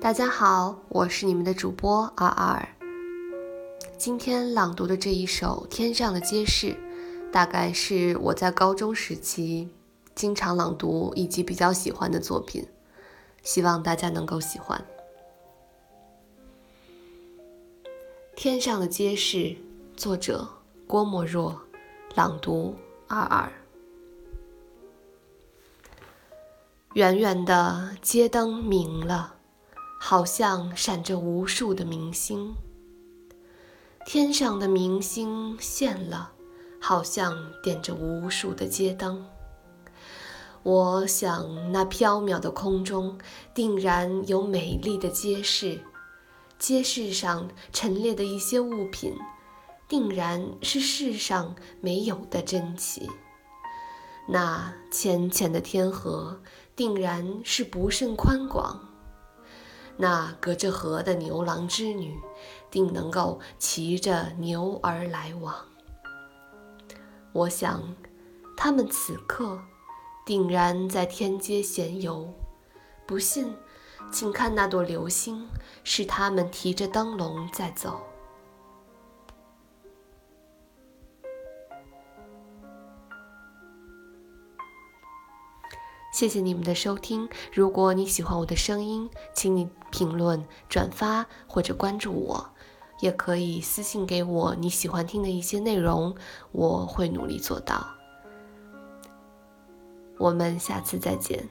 大家好，我是你们的主播二二。今天朗读的这一首《天上的街市》，大概是我在高中时期经常朗读以及比较喜欢的作品，希望大家能够喜欢。《天上的街市》，作者郭沫若，朗读二二。远远的街灯明了。好像闪着无数的明星，天上的明星现了，好像点着无数的街灯。我想，那缥缈的空中定然有美丽的街市，街市上陈列的一些物品，定然是世上没有的珍奇。那浅浅的天河，定然是不甚宽广。那隔着河的牛郎织女，定能够骑着牛儿来往。我想，他们此刻定然在天街闲游。不信，请看那朵流星，是他们提着灯笼在走。谢谢你们的收听。如果你喜欢我的声音，请你评论、转发或者关注我，也可以私信给我你喜欢听的一些内容，我会努力做到。我们下次再见。